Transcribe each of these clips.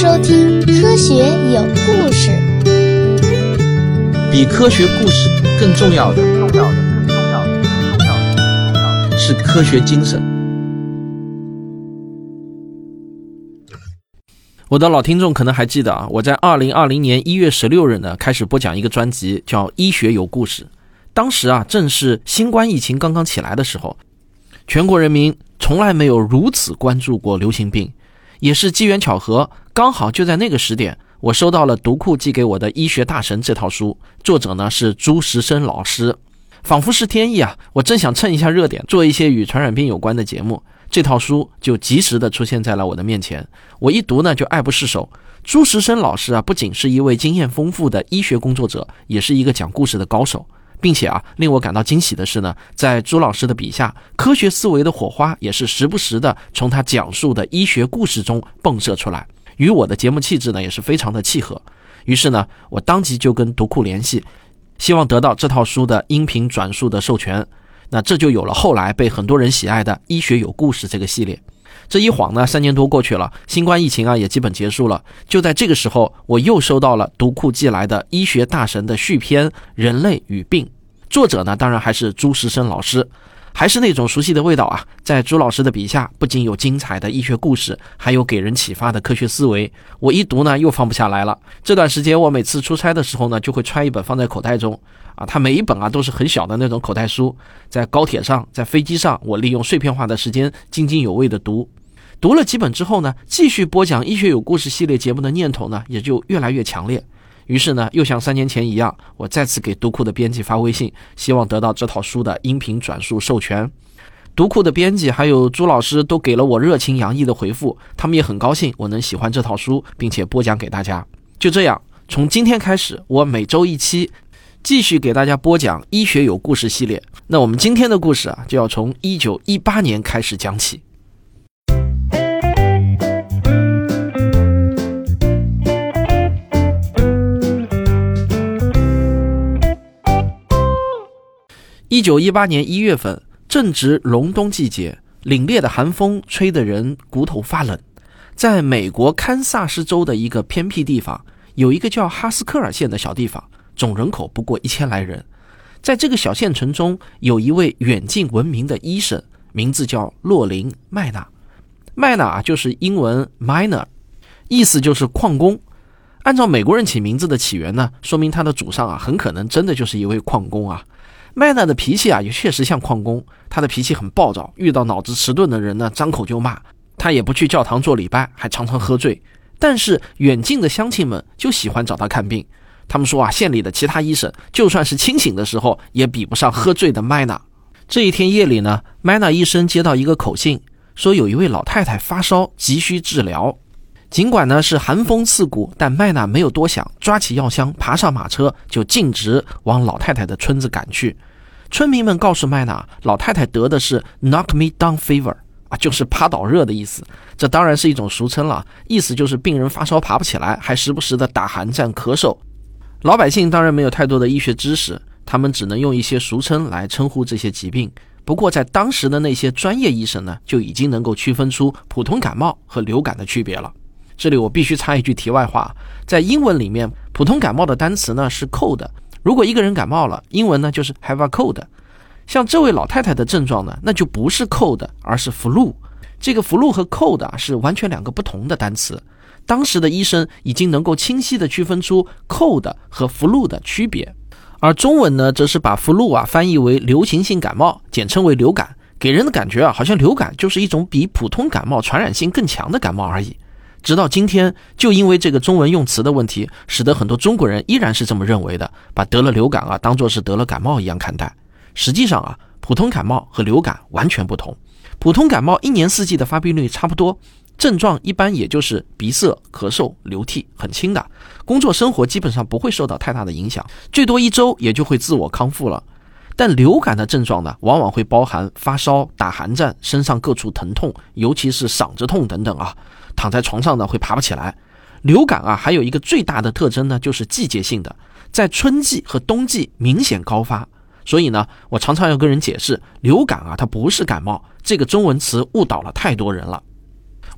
收听《科学有故事》。比科学故事更重要的，重要的，更重要的，更重要的，更重要的是科学精神。我的老听众可能还记得啊，我在二零二零年一月十六日呢开始播讲一个专辑，叫《医学有故事》。当时啊，正是新冠疫情刚刚起来的时候，全国人民从来没有如此关注过流行病，也是机缘巧合，刚好就在那个时点，我收到了读库寄给我的《医学大神》这套书，作者呢是朱时生老师，仿佛是天意啊！我正想蹭一下热点，做一些与传染病有关的节目。这套书就及时的出现在了我的面前，我一读呢就爱不释手。朱时生老师啊，不仅是一位经验丰富的医学工作者，也是一个讲故事的高手，并且啊，令我感到惊喜的是呢，在朱老师的笔下，科学思维的火花也是时不时的从他讲述的医学故事中迸射出来，与我的节目气质呢也是非常的契合。于是呢，我当即就跟读库联系，希望得到这套书的音频转述的授权。那这就有了后来被很多人喜爱的《医学有故事》这个系列。这一晃呢，三年多过去了，新冠疫情啊也基本结束了。就在这个时候，我又收到了读库寄来的《医学大神》的续篇《人类与病》，作者呢当然还是朱时生老师，还是那种熟悉的味道啊。在朱老师的笔下，不仅有精彩的医学故事，还有给人启发的科学思维。我一读呢，又放不下来了。这段时间，我每次出差的时候呢，就会揣一本放在口袋中。啊，它每一本啊都是很小的那种口袋书，在高铁上，在飞机上，我利用碎片化的时间津津有味的读，读了几本之后呢，继续播讲《医学有故事》系列节目的念头呢也就越来越强烈。于是呢，又像三年前一样，我再次给读库的编辑发微信，希望得到这套书的音频转述授权。读库的编辑还有朱老师都给了我热情洋溢的回复，他们也很高兴我能喜欢这套书，并且播讲给大家。就这样，从今天开始，我每周一期。继续给大家播讲《医学有故事》系列。那我们今天的故事啊，就要从一九一八年开始讲起。一九一八年一月份，正值隆冬季节，凛冽的寒风吹得人骨头发冷。在美国堪萨斯州的一个偏僻地方，有一个叫哈斯克尔县的小地方。总人口不过一千来人，在这个小县城中，有一位远近闻名的医生，名字叫洛林·麦纳。麦纳，就是英文 miner，意思就是矿工。按照美国人起名字的起源呢，说明他的祖上啊，很可能真的就是一位矿工啊。麦娜的脾气啊，也确实像矿工，他的脾气很暴躁，遇到脑子迟钝的人呢，张口就骂。他也不去教堂做礼拜，还常常喝醉。但是远近的乡亲们就喜欢找他看病。他们说啊，县里的其他医生就算是清醒的时候，也比不上喝醉的麦娜。这一天夜里呢，麦娜医生接到一个口信，说有一位老太太发烧，急需治疗。尽管呢是寒风刺骨，但麦娜没有多想，抓起药箱，爬上马车，就径直往老太太的村子赶去。村民们告诉麦娜，老太太得的是 knock me down fever，啊，就是趴倒热的意思。这当然是一种俗称了，意思就是病人发烧爬不起来，还时不时的打寒战、咳嗽。老百姓当然没有太多的医学知识，他们只能用一些俗称来称呼这些疾病。不过，在当时的那些专业医生呢，就已经能够区分出普通感冒和流感的区别了。这里我必须插一句题外话，在英文里面，普通感冒的单词呢是 cold。如果一个人感冒了，英文呢就是 have a cold。像这位老太太的症状呢，那就不是 cold，而是 flu。这个 flu 和 cold 啊是完全两个不同的单词。当时的医生已经能够清晰地区分出 cold 和 flu 的区别，而中文呢，则是把 flu 啊翻译为流行性感冒，简称为流感，给人的感觉啊，好像流感就是一种比普通感冒传染性更强的感冒而已。直到今天，就因为这个中文用词的问题，使得很多中国人依然是这么认为的，把得了流感啊当做是得了感冒一样看待。实际上啊，普通感冒和流感完全不同，普通感冒一年四季的发病率差不多。症状一般也就是鼻塞、咳嗽、流涕，很轻的。工作生活基本上不会受到太大的影响，最多一周也就会自我康复了。但流感的症状呢，往往会包含发烧、打寒战、身上各处疼痛，尤其是嗓子痛等等啊。躺在床上呢会爬不起来。流感啊，还有一个最大的特征呢，就是季节性的，在春季和冬季明显高发。所以呢，我常常要跟人解释，流感啊，它不是感冒，这个中文词误导了太多人了。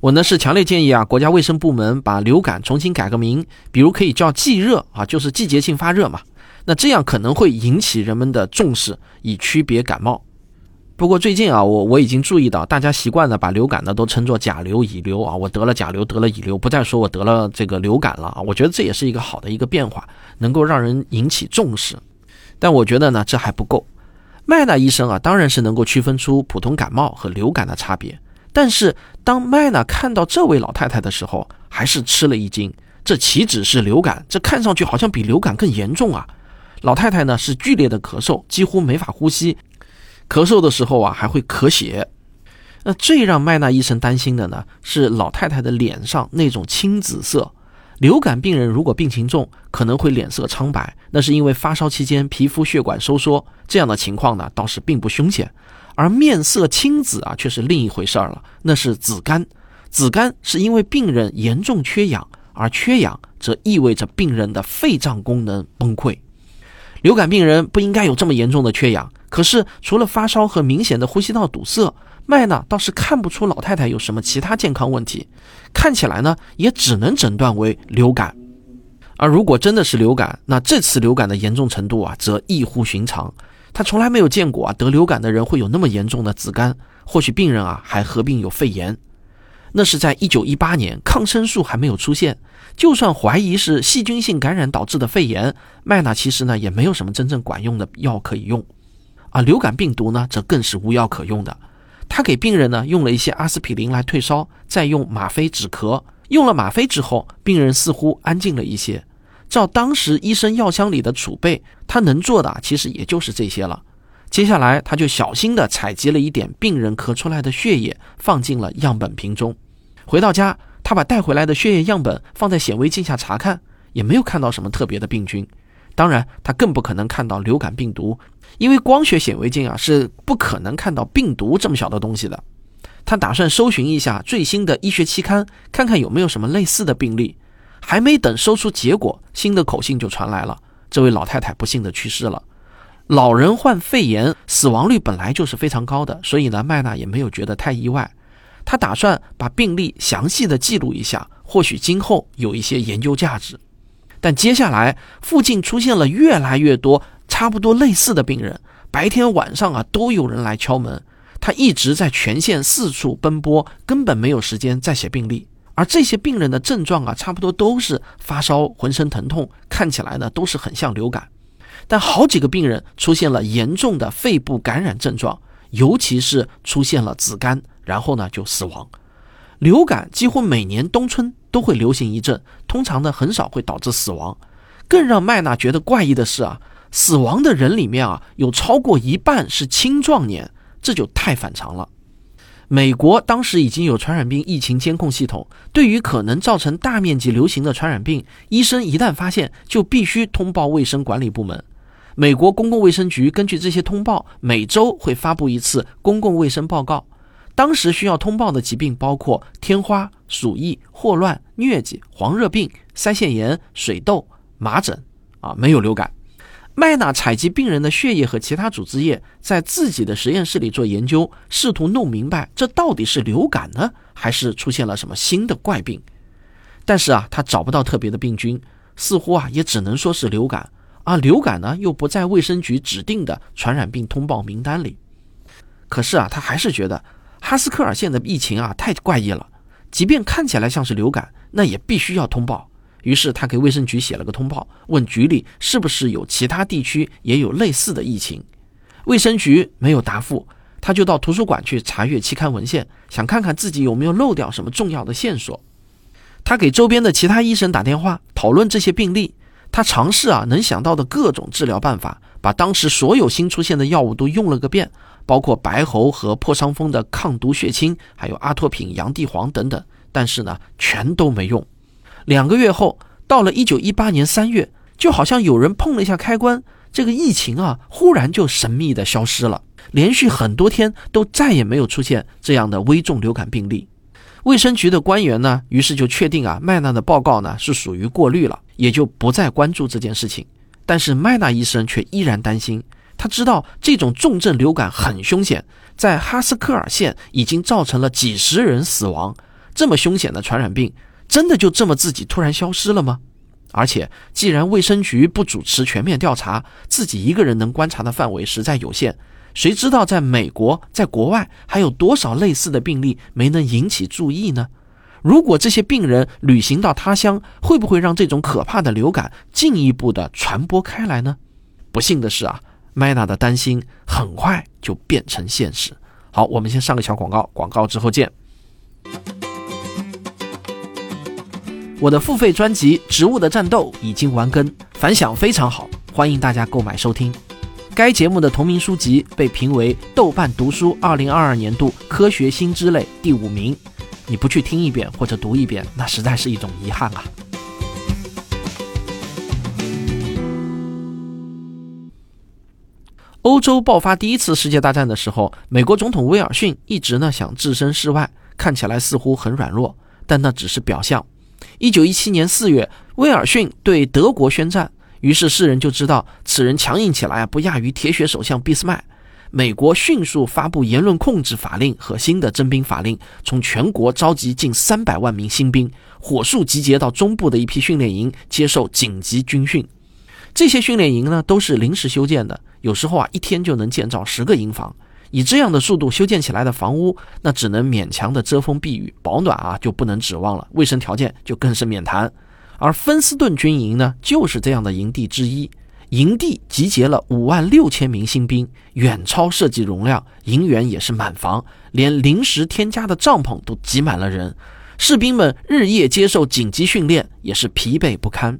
我呢是强烈建议啊，国家卫生部门把流感重新改个名，比如可以叫季热啊，就是季节性发热嘛。那这样可能会引起人们的重视，以区别感冒。不过最近啊，我我已经注意到，大家习惯了把流感呢都称作甲流、乙流啊。我得了甲流，得了乙流，不再说我得了这个流感了啊。我觉得这也是一个好的一个变化，能够让人引起重视。但我觉得呢，这还不够。麦娜医生啊，当然是能够区分出普通感冒和流感的差别。但是当麦娜看到这位老太太的时候，还是吃了一惊。这岂止是流感，这看上去好像比流感更严重啊！老太太呢是剧烈的咳嗽，几乎没法呼吸。咳嗽的时候啊，还会咳血。那最让麦娜医生担心的呢，是老太太的脸上那种青紫色。流感病人如果病情重，可能会脸色苍白，那是因为发烧期间皮肤血管收缩。这样的情况呢，倒是并不凶险。而面色青紫啊，却是另一回事儿了，那是紫绀。紫绀是因为病人严重缺氧，而缺氧则意味着病人的肺脏功能崩溃。流感病人不应该有这么严重的缺氧。可是，除了发烧和明显的呼吸道堵塞，麦娜倒是看不出老太太有什么其他健康问题。看起来呢，也只能诊断为流感。而如果真的是流感，那这次流感的严重程度啊，则异乎寻常。他从来没有见过啊，得流感的人会有那么严重的紫绀。或许病人啊，还合并有肺炎。那是在一九一八年，抗生素还没有出现。就算怀疑是细菌性感染导致的肺炎，麦娜其实呢，也没有什么真正管用的药可以用。啊，流感病毒呢，则更是无药可用的。他给病人呢用了一些阿司匹林来退烧，再用吗啡止咳。用了吗啡之后，病人似乎安静了一些。照当时医生药箱里的储备，他能做的其实也就是这些了。接下来，他就小心地采集了一点病人咳出来的血液，放进了样本瓶中。回到家，他把带回来的血液样本放在显微镜下查看，也没有看到什么特别的病菌。当然，他更不可能看到流感病毒。因为光学显微镜啊是不可能看到病毒这么小的东西的。他打算搜寻一下最新的医学期刊，看看有没有什么类似的病例。还没等搜出结果，新的口信就传来了：这位老太太不幸的去世了。老人患肺炎死亡率本来就是非常高的，所以呢，麦娜也没有觉得太意外。他打算把病例详细的记录一下，或许今后有一些研究价值。但接下来附近出现了越来越多。差不多类似的病人，白天晚上啊都有人来敲门。他一直在全县四处奔波，根本没有时间再写病历。而这些病人的症状啊，差不多都是发烧、浑身疼痛，看起来呢都是很像流感。但好几个病人出现了严重的肺部感染症状，尤其是出现了紫绀，然后呢就死亡。流感几乎每年冬春都会流行一阵，通常呢很少会导致死亡。更让麦娜觉得怪异的是啊。死亡的人里面啊，有超过一半是青壮年，这就太反常了。美国当时已经有传染病疫情监控系统，对于可能造成大面积流行的传染病，医生一旦发现，就必须通报卫生管理部门。美国公共卫生局根据这些通报，每周会发布一次公共卫生报告。当时需要通报的疾病包括天花、鼠疫、霍乱、疟疾、黄热病、腮腺炎、水痘、麻疹，啊，没有流感。麦娜采集病人的血液和其他组织液，在自己的实验室里做研究，试图弄明白这到底是流感呢，还是出现了什么新的怪病。但是啊，他找不到特别的病菌，似乎啊也只能说是流感。而流感呢，又不在卫生局指定的传染病通报名单里。可是啊，他还是觉得哈斯科尔县的疫情啊太怪异了，即便看起来像是流感，那也必须要通报。于是他给卫生局写了个通报，问局里是不是有其他地区也有类似的疫情。卫生局没有答复，他就到图书馆去查阅期刊文献，想看看自己有没有漏掉什么重要的线索。他给周边的其他医生打电话讨论这些病例，他尝试啊能想到的各种治疗办法，把当时所有新出现的药物都用了个遍，包括白喉和破伤风的抗毒血清，还有阿托品、洋地黄等等，但是呢全都没用。两个月后，到了一九一八年三月，就好像有人碰了一下开关，这个疫情啊，忽然就神秘的消失了。连续很多天都再也没有出现这样的危重流感病例。卫生局的官员呢，于是就确定啊，麦娜的报告呢是属于过滤了，也就不再关注这件事情。但是麦娜医生却依然担心，他知道这种重症流感很凶险，在哈斯科尔县已经造成了几十人死亡。这么凶险的传染病，真的就这么自己突然消失了吗？而且，既然卫生局不主持全面调查，自己一个人能观察的范围实在有限，谁知道在美国、在国外还有多少类似的病例没能引起注意呢？如果这些病人旅行到他乡，会不会让这种可怕的流感进一步的传播开来呢？不幸的是啊，麦娜的担心很快就变成现实。好，我们先上个小广告，广告之后见。我的付费专辑《植物的战斗》已经完更，反响非常好，欢迎大家购买收听。该节目的同名书籍被评为豆瓣读书2022年度科学新知类第五名。你不去听一遍或者读一遍，那实在是一种遗憾啊。欧洲爆发第一次世界大战的时候，美国总统威尔逊一直呢想置身事外，看起来似乎很软弱，但那只是表象。一九一七年四月，威尔逊对德国宣战，于是世人就知道此人强硬起来不亚于铁血首相俾斯麦。美国迅速发布言论控制法令和新的征兵法令，从全国召集近三百万名新兵，火速集结到中部的一批训练营接受紧急军训。这些训练营呢都是临时修建的，有时候啊一天就能建造十个营房。以这样的速度修建起来的房屋，那只能勉强的遮风避雨，保暖啊就不能指望了，卫生条件就更是免谈。而芬斯顿军营呢，就是这样的营地之一。营地集结了五万六千名新兵，远超设计容量，营员也是满房，连临时添加的帐篷都挤满了人。士兵们日夜接受紧急训练，也是疲惫不堪。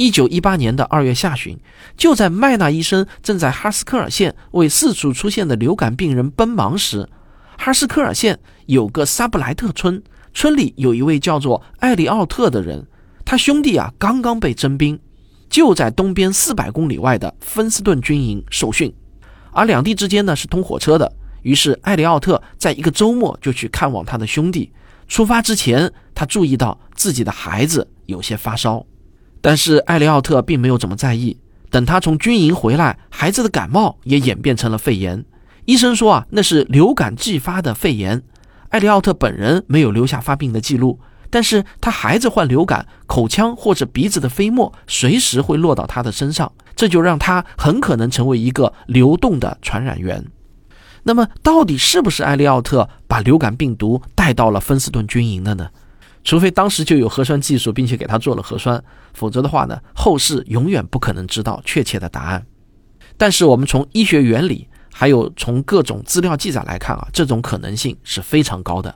一九一八年的二月下旬，就在麦纳医生正在哈斯科尔县为四处出现的流感病人奔忙时，哈斯科尔县有个萨布莱特村，村里有一位叫做艾利奥特的人，他兄弟啊刚刚被征兵。就在东边四百公里外的芬斯顿军营受训，而两地之间呢是通火车的。于是艾利奥特在一个周末就去看望他的兄弟。出发之前，他注意到自己的孩子有些发烧，但是艾利奥特并没有怎么在意。等他从军营回来，孩子的感冒也演变成了肺炎。医生说啊，那是流感继发的肺炎。艾利奥特本人没有留下发病的记录。但是他孩子患流感，口腔或者鼻子的飞沫随时会落到他的身上，这就让他很可能成为一个流动的传染源。那么，到底是不是艾利奥特把流感病毒带到了芬斯顿军营的呢？除非当时就有核酸技术，并且给他做了核酸，否则的话呢，后世永远不可能知道确切的答案。但是我们从医学原理，还有从各种资料记载来看啊，这种可能性是非常高的。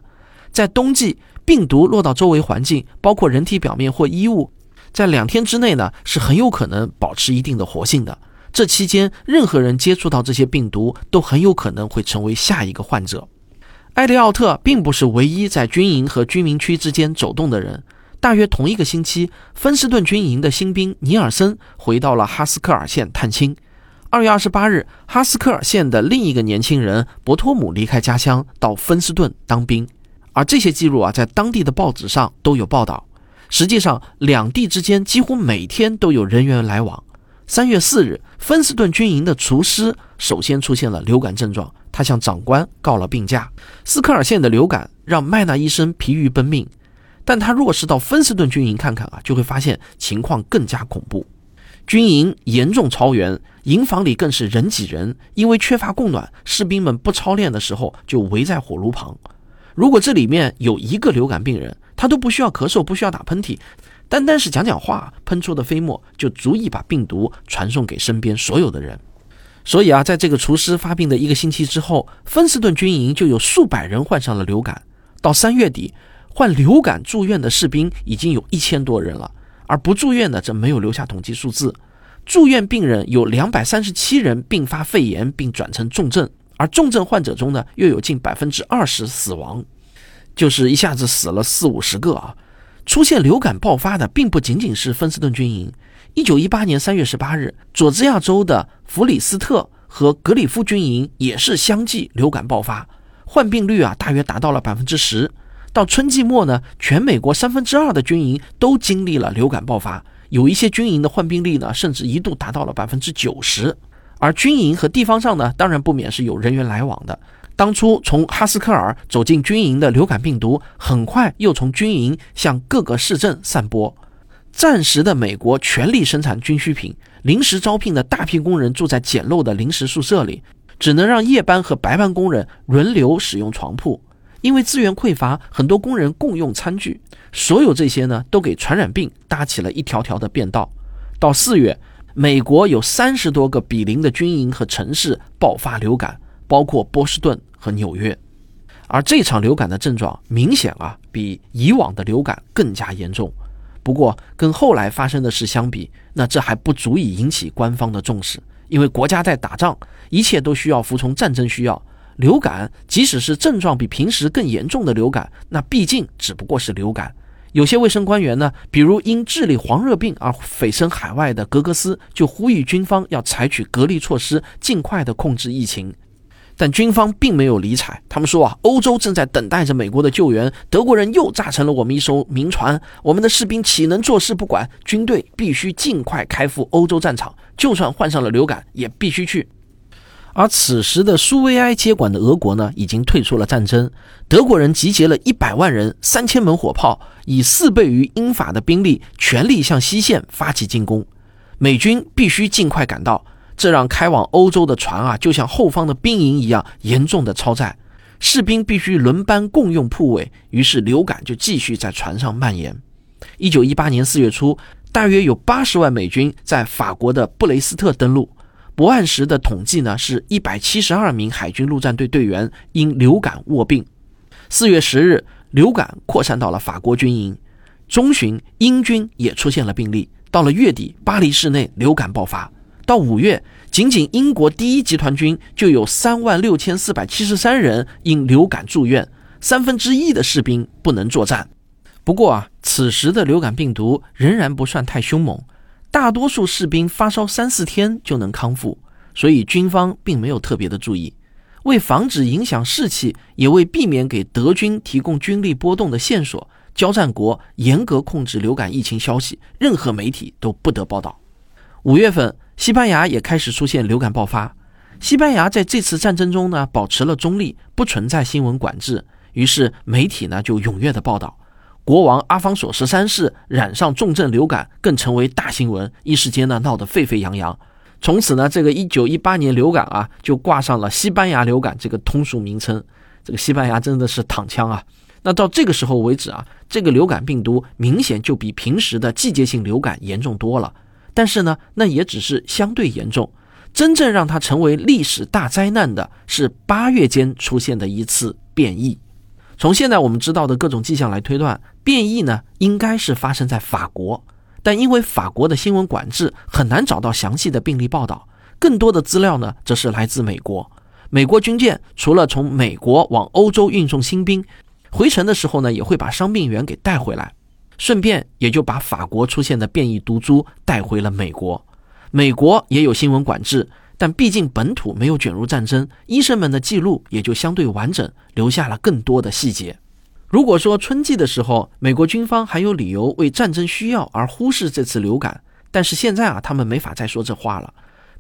在冬季。病毒落到周围环境，包括人体表面或衣物，在两天之内呢，是很有可能保持一定的活性的。这期间，任何人接触到这些病毒，都很有可能会成为下一个患者。艾利奥特并不是唯一在军营和居民区之间走动的人。大约同一个星期，芬斯顿军营的新兵尼尔森回到了哈斯克尔县探亲。二月二十八日，哈斯克尔县的另一个年轻人博托姆离开家乡到芬斯顿当兵。而这些记录啊，在当地的报纸上都有报道。实际上，两地之间几乎每天都有人员来往。三月四日，芬斯顿军营的厨师首先出现了流感症状，他向长官告了病假。斯科尔县的流感让麦纳医生疲于奔命，但他若是到芬斯顿军营看看啊，就会发现情况更加恐怖。军营严重超员，营房里更是人挤人，因为缺乏供暖，士兵们不操练的时候就围在火炉旁。如果这里面有一个流感病人，他都不需要咳嗽，不需要打喷嚏，单单是讲讲话，喷出的飞沫就足以把病毒传送给身边所有的人。所以啊，在这个厨师发病的一个星期之后，芬斯顿军营就有数百人患上了流感。到三月底，患流感住院的士兵已经有一千多人了，而不住院的则没有留下统计数字。住院病人有两百三十七人并发肺炎并转成重症。而重症患者中呢，又有近百分之二十死亡，就是一下子死了四五十个啊！出现流感爆发的，并不仅仅是芬斯顿军营。一九一八年三月十八日，佐治亚州的弗里斯特和格里夫军营也是相继流感爆发，患病率啊大约达到了百分之十。到春季末呢，全美国三分之二的军营都经历了流感爆发，有一些军营的患病率呢，甚至一度达到了百分之九十。而军营和地方上呢，当然不免是有人员来往的。当初从哈斯克尔走进军营的流感病毒，很快又从军营向各个市镇散播。暂时的美国全力生产军需品，临时招聘的大批工人住在简陋的临时宿舍里，只能让夜班和白班工人轮流使用床铺。因为资源匮乏，很多工人共用餐具。所有这些呢，都给传染病搭起了一条条的便道。到四月，美国有三十多个比邻的军营和城市爆发流感，包括波士顿和纽约。而这场流感的症状明显啊，比以往的流感更加严重。不过，跟后来发生的事相比，那这还不足以引起官方的重视，因为国家在打仗，一切都需要服从战争需要。流感即使是症状比平时更严重的流感，那毕竟只不过是流感。有些卫生官员呢，比如因治理黄热病而蜚声海外的格格斯，就呼吁军方要采取隔离措施，尽快的控制疫情。但军方并没有理睬，他们说啊，欧洲正在等待着美国的救援，德国人又炸沉了我们一艘民船，我们的士兵岂能坐视不管？军队必须尽快开赴欧洲战场，就算患上了流感，也必须去。而此时的苏维埃接管的俄国呢，已经退出了战争，德国人集结了一百万人、三千门火炮，以四倍于英法的兵力，全力向西线发起进攻，美军必须尽快赶到。这让开往欧洲的船啊，就像后方的兵营一样严重的超载，士兵必须轮班共用铺位，于是流感就继续在船上蔓延。一九一八年四月初，大约有八十万美军在法国的布雷斯特登陆。博案时的统计呢，是一百七十二名海军陆战队队员因流感卧病。四月十日，流感扩散到了法国军营，中旬英军也出现了病例。到了月底，巴黎市内流感爆发。到五月，仅仅英国第一集团军就有三万六千四百七十三人因流感住院，三分之一的士兵不能作战。不过啊，此时的流感病毒仍然不算太凶猛，大多数士兵发烧三四天就能康复，所以军方并没有特别的注意。为防止影响士气，也为避免给德军提供军力波动的线索，交战国严格控制流感疫情消息，任何媒体都不得报道。五月份。西班牙也开始出现流感爆发。西班牙在这次战争中呢，保持了中立，不存在新闻管制，于是媒体呢就踊跃的报道。国王阿方索十三世染上重症流感，更成为大新闻，一时间呢闹得沸沸扬扬。从此呢，这个一九一八年流感啊，就挂上了西班牙流感这个通俗名称。这个西班牙真的是躺枪啊！那到这个时候为止啊，这个流感病毒明显就比平时的季节性流感严重多了。但是呢，那也只是相对严重。真正让它成为历史大灾难的是八月间出现的一次变异。从现在我们知道的各种迹象来推断，变异呢应该是发生在法国，但因为法国的新闻管制，很难找到详细的病例报道。更多的资料呢，则是来自美国。美国军舰除了从美国往欧洲运送新兵，回程的时候呢，也会把伤病员给带回来。顺便也就把法国出现的变异毒株带回了美国。美国也有新闻管制，但毕竟本土没有卷入战争，医生们的记录也就相对完整，留下了更多的细节。如果说春季的时候，美国军方还有理由为战争需要而忽视这次流感，但是现在啊，他们没法再说这话了。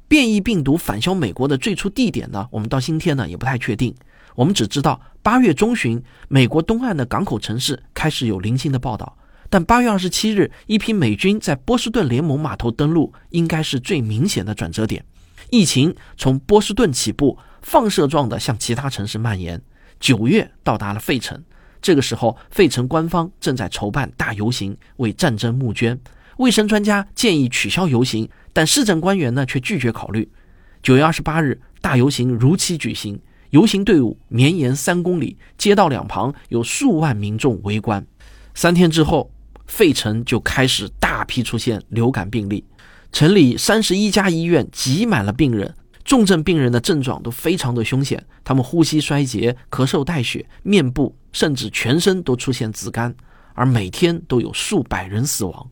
变异病毒返销美国的最初地点呢，我们到今天呢也不太确定。我们只知道八月中旬，美国东岸的港口城市开始有零星的报道。但八月二十七日，一批美军在波士顿联盟码头登陆，应该是最明显的转折点。疫情从波士顿起步，放射状的向其他城市蔓延。九月到达了费城，这个时候，费城官方正在筹办大游行，为战争募捐。卫生专家建议取消游行，但市政官员呢却拒绝考虑。九月二十八日，大游行如期举行，游行队伍绵延三公里，街道两旁有数万民众围观。三天之后。费城就开始大批出现流感病例，城里三十一家医院挤满了病人，重症病人的症状都非常的凶险，他们呼吸衰竭、咳嗽带血，面部甚至全身都出现紫绀，而每天都有数百人死亡，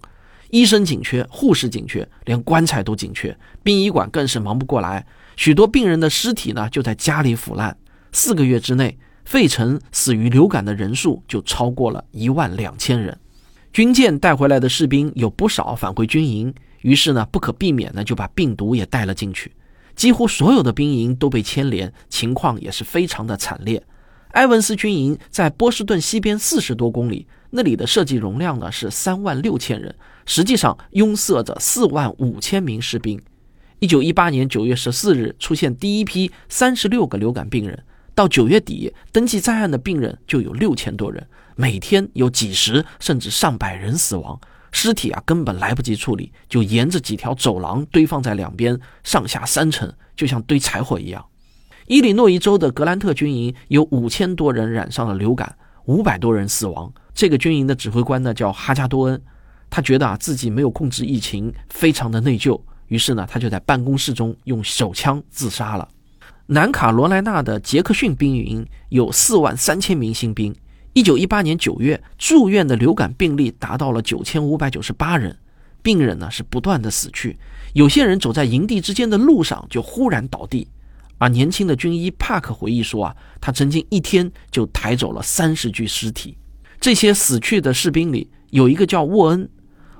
医生紧缺，护士紧缺，连棺材都紧缺，殡仪馆更是忙不过来，许多病人的尸体呢就在家里腐烂，四个月之内，费城死于流感的人数就超过了一万两千人。军舰带回来的士兵有不少返回军营，于是呢，不可避免的就把病毒也带了进去。几乎所有的兵营都被牵连，情况也是非常的惨烈。埃文斯军营在波士顿西边四十多公里，那里的设计容量呢是三万六千人，实际上拥塞着四万五千名士兵。一九一八年九月十四日出现第一批三十六个流感病人，到九月底登记在案的病人就有六千多人，每天有几十甚至上百人死亡，尸体啊根本来不及处理，就沿着几条走廊堆放在两边，上下三层，就像堆柴火一样。伊利诺伊州的格兰特军营有五千多人染上了流感，五百多人死亡。这个军营的指挥官呢叫哈加多恩，他觉得啊自己没有控制疫情，非常的内疚，于是呢他就在办公室中用手枪自杀了。南卡罗来纳的杰克逊兵营有四万三千名新兵，一九一八年九月住院的流感病例达到了九千五百九十八人，病人呢是不断的死去，有些人走在营地之间的路上就忽然倒地。而年轻的军医帕克回忆说：“啊，他曾经一天就抬走了三十具尸体。这些死去的士兵里有一个叫沃恩。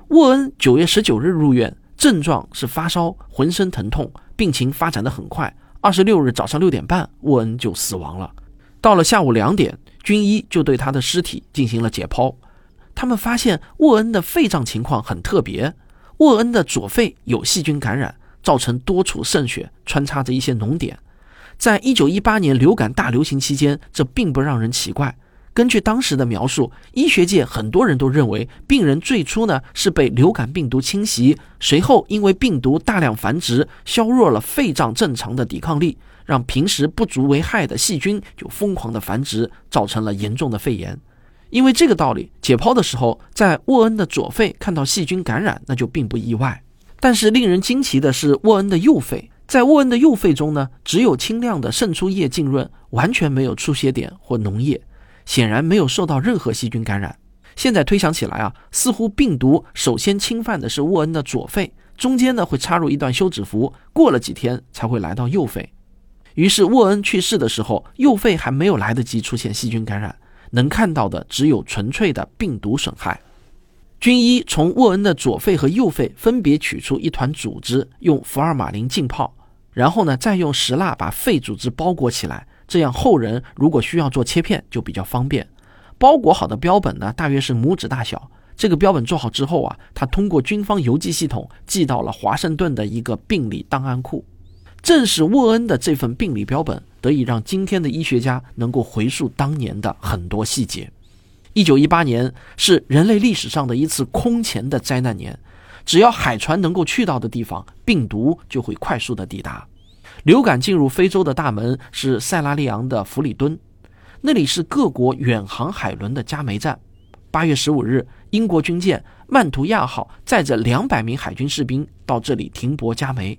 沃恩九月十九日入院，症状是发烧、浑身疼痛，病情发展的很快。二十六日早上六点半，沃恩就死亡了。到了下午两点，军医就对他的尸体进行了解剖。他们发现沃恩的肺脏情况很特别，沃恩的左肺有细菌感染，造成多处渗血，穿插着一些脓点。”在一九一八年流感大流行期间，这并不让人奇怪。根据当时的描述，医学界很多人都认为，病人最初呢是被流感病毒侵袭，随后因为病毒大量繁殖，削弱了肺脏正常的抵抗力，让平时不足为害的细菌就疯狂的繁殖，造成了严重的肺炎。因为这个道理，解剖的时候，在沃恩的左肺看到细菌感染，那就并不意外。但是令人惊奇的是，沃恩的右肺。在沃恩的右肺中呢，只有清亮的渗出液浸润，完全没有出血点或脓液，显然没有受到任何细菌感染。现在推想起来啊，似乎病毒首先侵犯的是沃恩的左肺，中间呢会插入一段休止符，过了几天才会来到右肺。于是沃恩去世的时候，右肺还没有来得及出现细菌感染，能看到的只有纯粹的病毒损害。军医从沃恩的左肺和右肺分别取出一团组织，用福尔马林浸泡，然后呢，再用石蜡把肺组织包裹起来，这样后人如果需要做切片就比较方便。包裹好的标本呢，大约是拇指大小。这个标本做好之后啊，他通过军方邮寄系统寄到了华盛顿的一个病理档案库。正是沃恩的这份病理标本，得以让今天的医学家能够回溯当年的很多细节。一九一八年是人类历史上的一次空前的灾难年，只要海船能够去到的地方，病毒就会快速的抵达。流感进入非洲的大门是塞拉利昂的弗里敦，那里是各国远航海轮的加煤站。八月十五日，英国军舰曼图亚号载着两百名海军士兵到这里停泊加煤。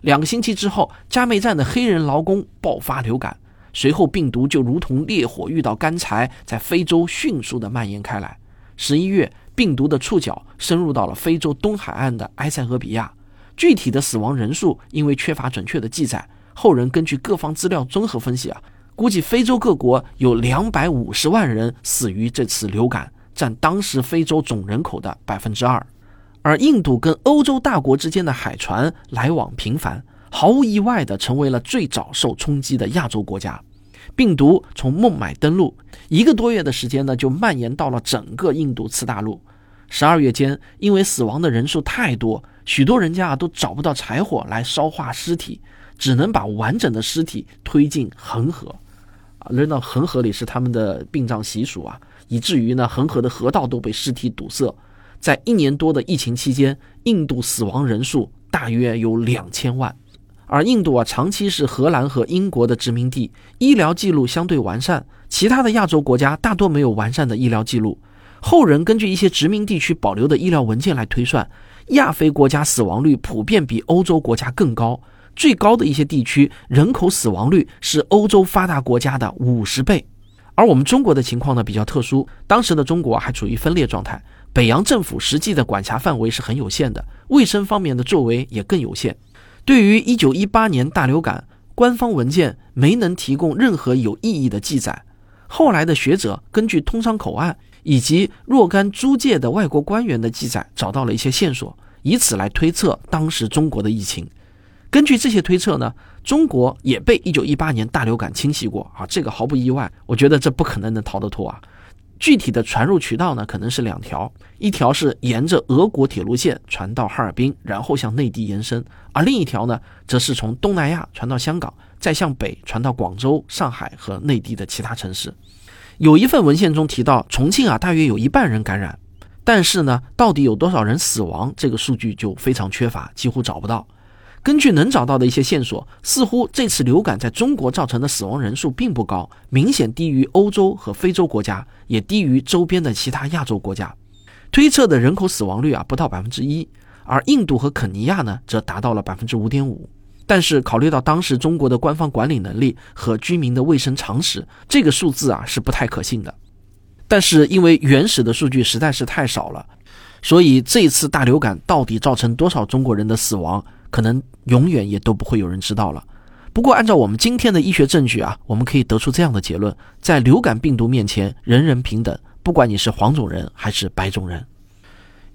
两个星期之后，加煤站的黑人劳工爆发流感。随后，病毒就如同烈火遇到干柴，在非洲迅速的蔓延开来。十一月，病毒的触角深入到了非洲东海岸的埃塞俄比亚。具体的死亡人数因为缺乏准确的记载，后人根据各方资料综合分析啊，估计非洲各国有两百五十万人死于这次流感，占当时非洲总人口的百分之二。而印度跟欧洲大国之间的海船来往频繁。毫无意外地成为了最早受冲击的亚洲国家。病毒从孟买登陆，一个多月的时间呢，就蔓延到了整个印度次大陆。十二月间，因为死亡的人数太多，许多人家啊都找不到柴火来烧化尸体，只能把完整的尸体推进恒河，啊，扔到恒河里是他们的殡葬习俗啊，以至于呢，恒河的河道都被尸体堵塞。在一年多的疫情期间，印度死亡人数大约有两千万。而印度啊，长期是荷兰和英国的殖民地，医疗记录相对完善。其他的亚洲国家大多没有完善的医疗记录。后人根据一些殖民地区保留的医疗文件来推算，亚非国家死亡率普遍比欧洲国家更高。最高的一些地区人口死亡率是欧洲发达国家的五十倍。而我们中国的情况呢比较特殊，当时的中国还处于分裂状态，北洋政府实际的管辖范围是很有限的，卫生方面的作为也更有限。对于一九一八年大流感，官方文件没能提供任何有意义的记载。后来的学者根据通商口岸以及若干租界的外国官员的记载，找到了一些线索，以此来推测当时中国的疫情。根据这些推测呢，中国也被1918年大流感侵袭过啊，这个毫不意外。我觉得这不可能能逃得脱啊。具体的传入渠道呢，可能是两条，一条是沿着俄国铁路线传到哈尔滨，然后向内地延伸；而另一条呢，则是从东南亚传到香港，再向北传到广州、上海和内地的其他城市。有一份文献中提到，重庆啊，大约有一半人感染，但是呢，到底有多少人死亡，这个数据就非常缺乏，几乎找不到。根据能找到的一些线索，似乎这次流感在中国造成的死亡人数并不高，明显低于欧洲和非洲国家，也低于周边的其他亚洲国家。推测的人口死亡率啊不到百分之一，而印度和肯尼亚呢则达到了百分之五点五。但是考虑到当时中国的官方管理能力和居民的卫生常识，这个数字啊是不太可信的。但是因为原始的数据实在是太少了，所以这一次大流感到底造成多少中国人的死亡？可能永远也都不会有人知道了。不过，按照我们今天的医学证据啊，我们可以得出这样的结论：在流感病毒面前，人人平等，不管你是黄种人还是白种人。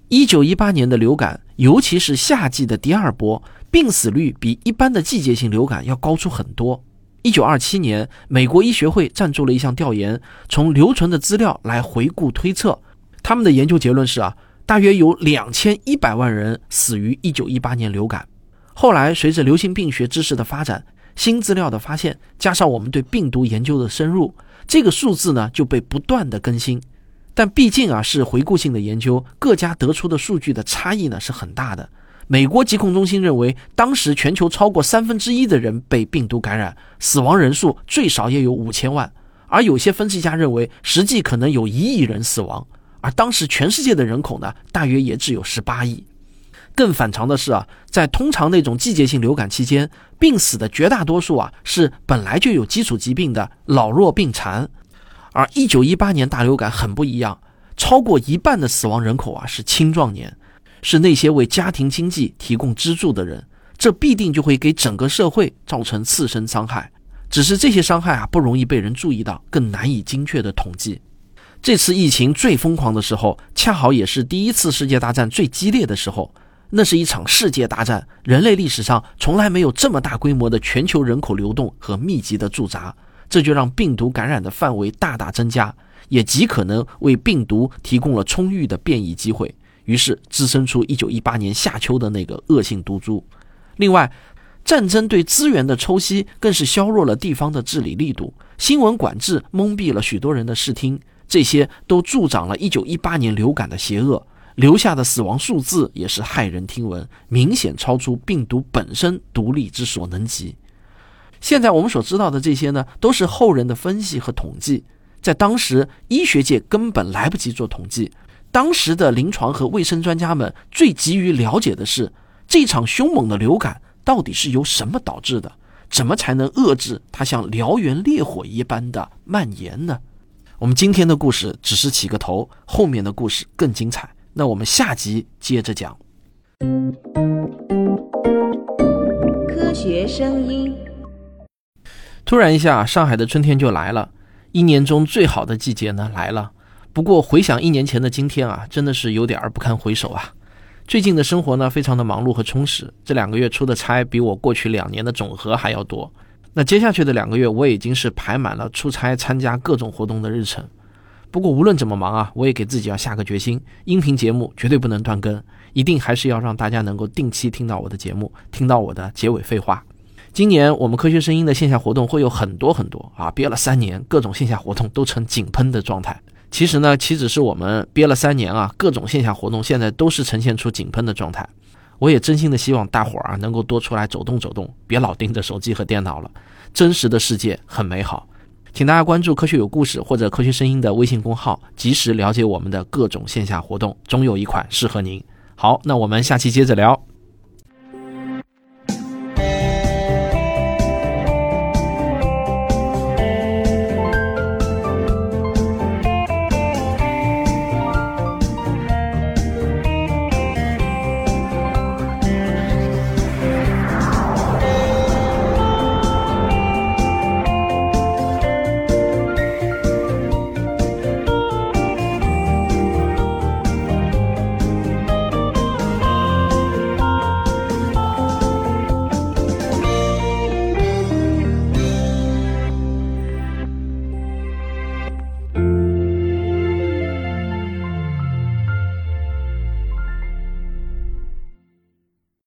一九一八年的流感，尤其是夏季的第二波，病死率比一般的季节性流感要高出很多。一九二七年，美国医学会赞助了一项调研，从留存的资料来回顾推测，他们的研究结论是啊，大约有两千一百万人死于一九一八年流感。后来，随着流行病学知识的发展，新资料的发现，加上我们对病毒研究的深入，这个数字呢就被不断的更新。但毕竟啊是回顾性的研究，各家得出的数据的差异呢是很大的。美国疾控中心认为，当时全球超过三分之一的人被病毒感染，死亡人数最少也有五千万。而有些分析家认为，实际可能有一亿人死亡。而当时全世界的人口呢，大约也只有十八亿。更反常的是啊，在通常那种季节性流感期间，病死的绝大多数啊是本来就有基础疾病的老弱病残，而1918年大流感很不一样，超过一半的死亡人口啊是青壮年，是那些为家庭经济提供支柱的人，这必定就会给整个社会造成次生伤害，只是这些伤害啊不容易被人注意到，更难以精确的统计。这次疫情最疯狂的时候，恰好也是第一次世界大战最激烈的时候。那是一场世界大战，人类历史上从来没有这么大规模的全球人口流动和密集的驻扎，这就让病毒感染的范围大大增加，也极可能为病毒提供了充裕的变异机会，于是滋生出1918年夏秋的那个恶性毒株。另外，战争对资源的抽吸更是削弱了地方的治理力度，新闻管制蒙蔽了许多人的视听，这些都助长了1918年流感的邪恶。留下的死亡数字也是骇人听闻，明显超出病毒本身独立之所能及。现在我们所知道的这些呢，都是后人的分析和统计，在当时医学界根本来不及做统计。当时的临床和卫生专家们最急于了解的是，这场凶猛的流感到底是由什么导致的？怎么才能遏制它像燎原烈火一般的蔓延呢？我们今天的故事只是起个头，后面的故事更精彩。那我们下集接着讲。科学声音。突然一下，上海的春天就来了，一年中最好的季节呢来了。不过回想一年前的今天啊，真的是有点儿不堪回首啊。最近的生活呢，非常的忙碌和充实。这两个月出的差比我过去两年的总和还要多。那接下去的两个月，我已经是排满了出差、参加各种活动的日程。不过无论怎么忙啊，我也给自己要下个决心，音频节目绝对不能断更，一定还是要让大家能够定期听到我的节目，听到我的结尾废话。今年我们科学声音的线下活动会有很多很多啊，憋了三年，各种线下活动都呈井喷的状态。其实呢，岂止是我们憋了三年啊，各种线下活动现在都是呈现出井喷的状态。我也真心的希望大伙儿啊能够多出来走动走动，别老盯着手机和电脑了，真实的世界很美好。请大家关注“科学有故事”或者“科学声音”的微信公号，及时了解我们的各种线下活动，总有一款适合您。好，那我们下期接着聊。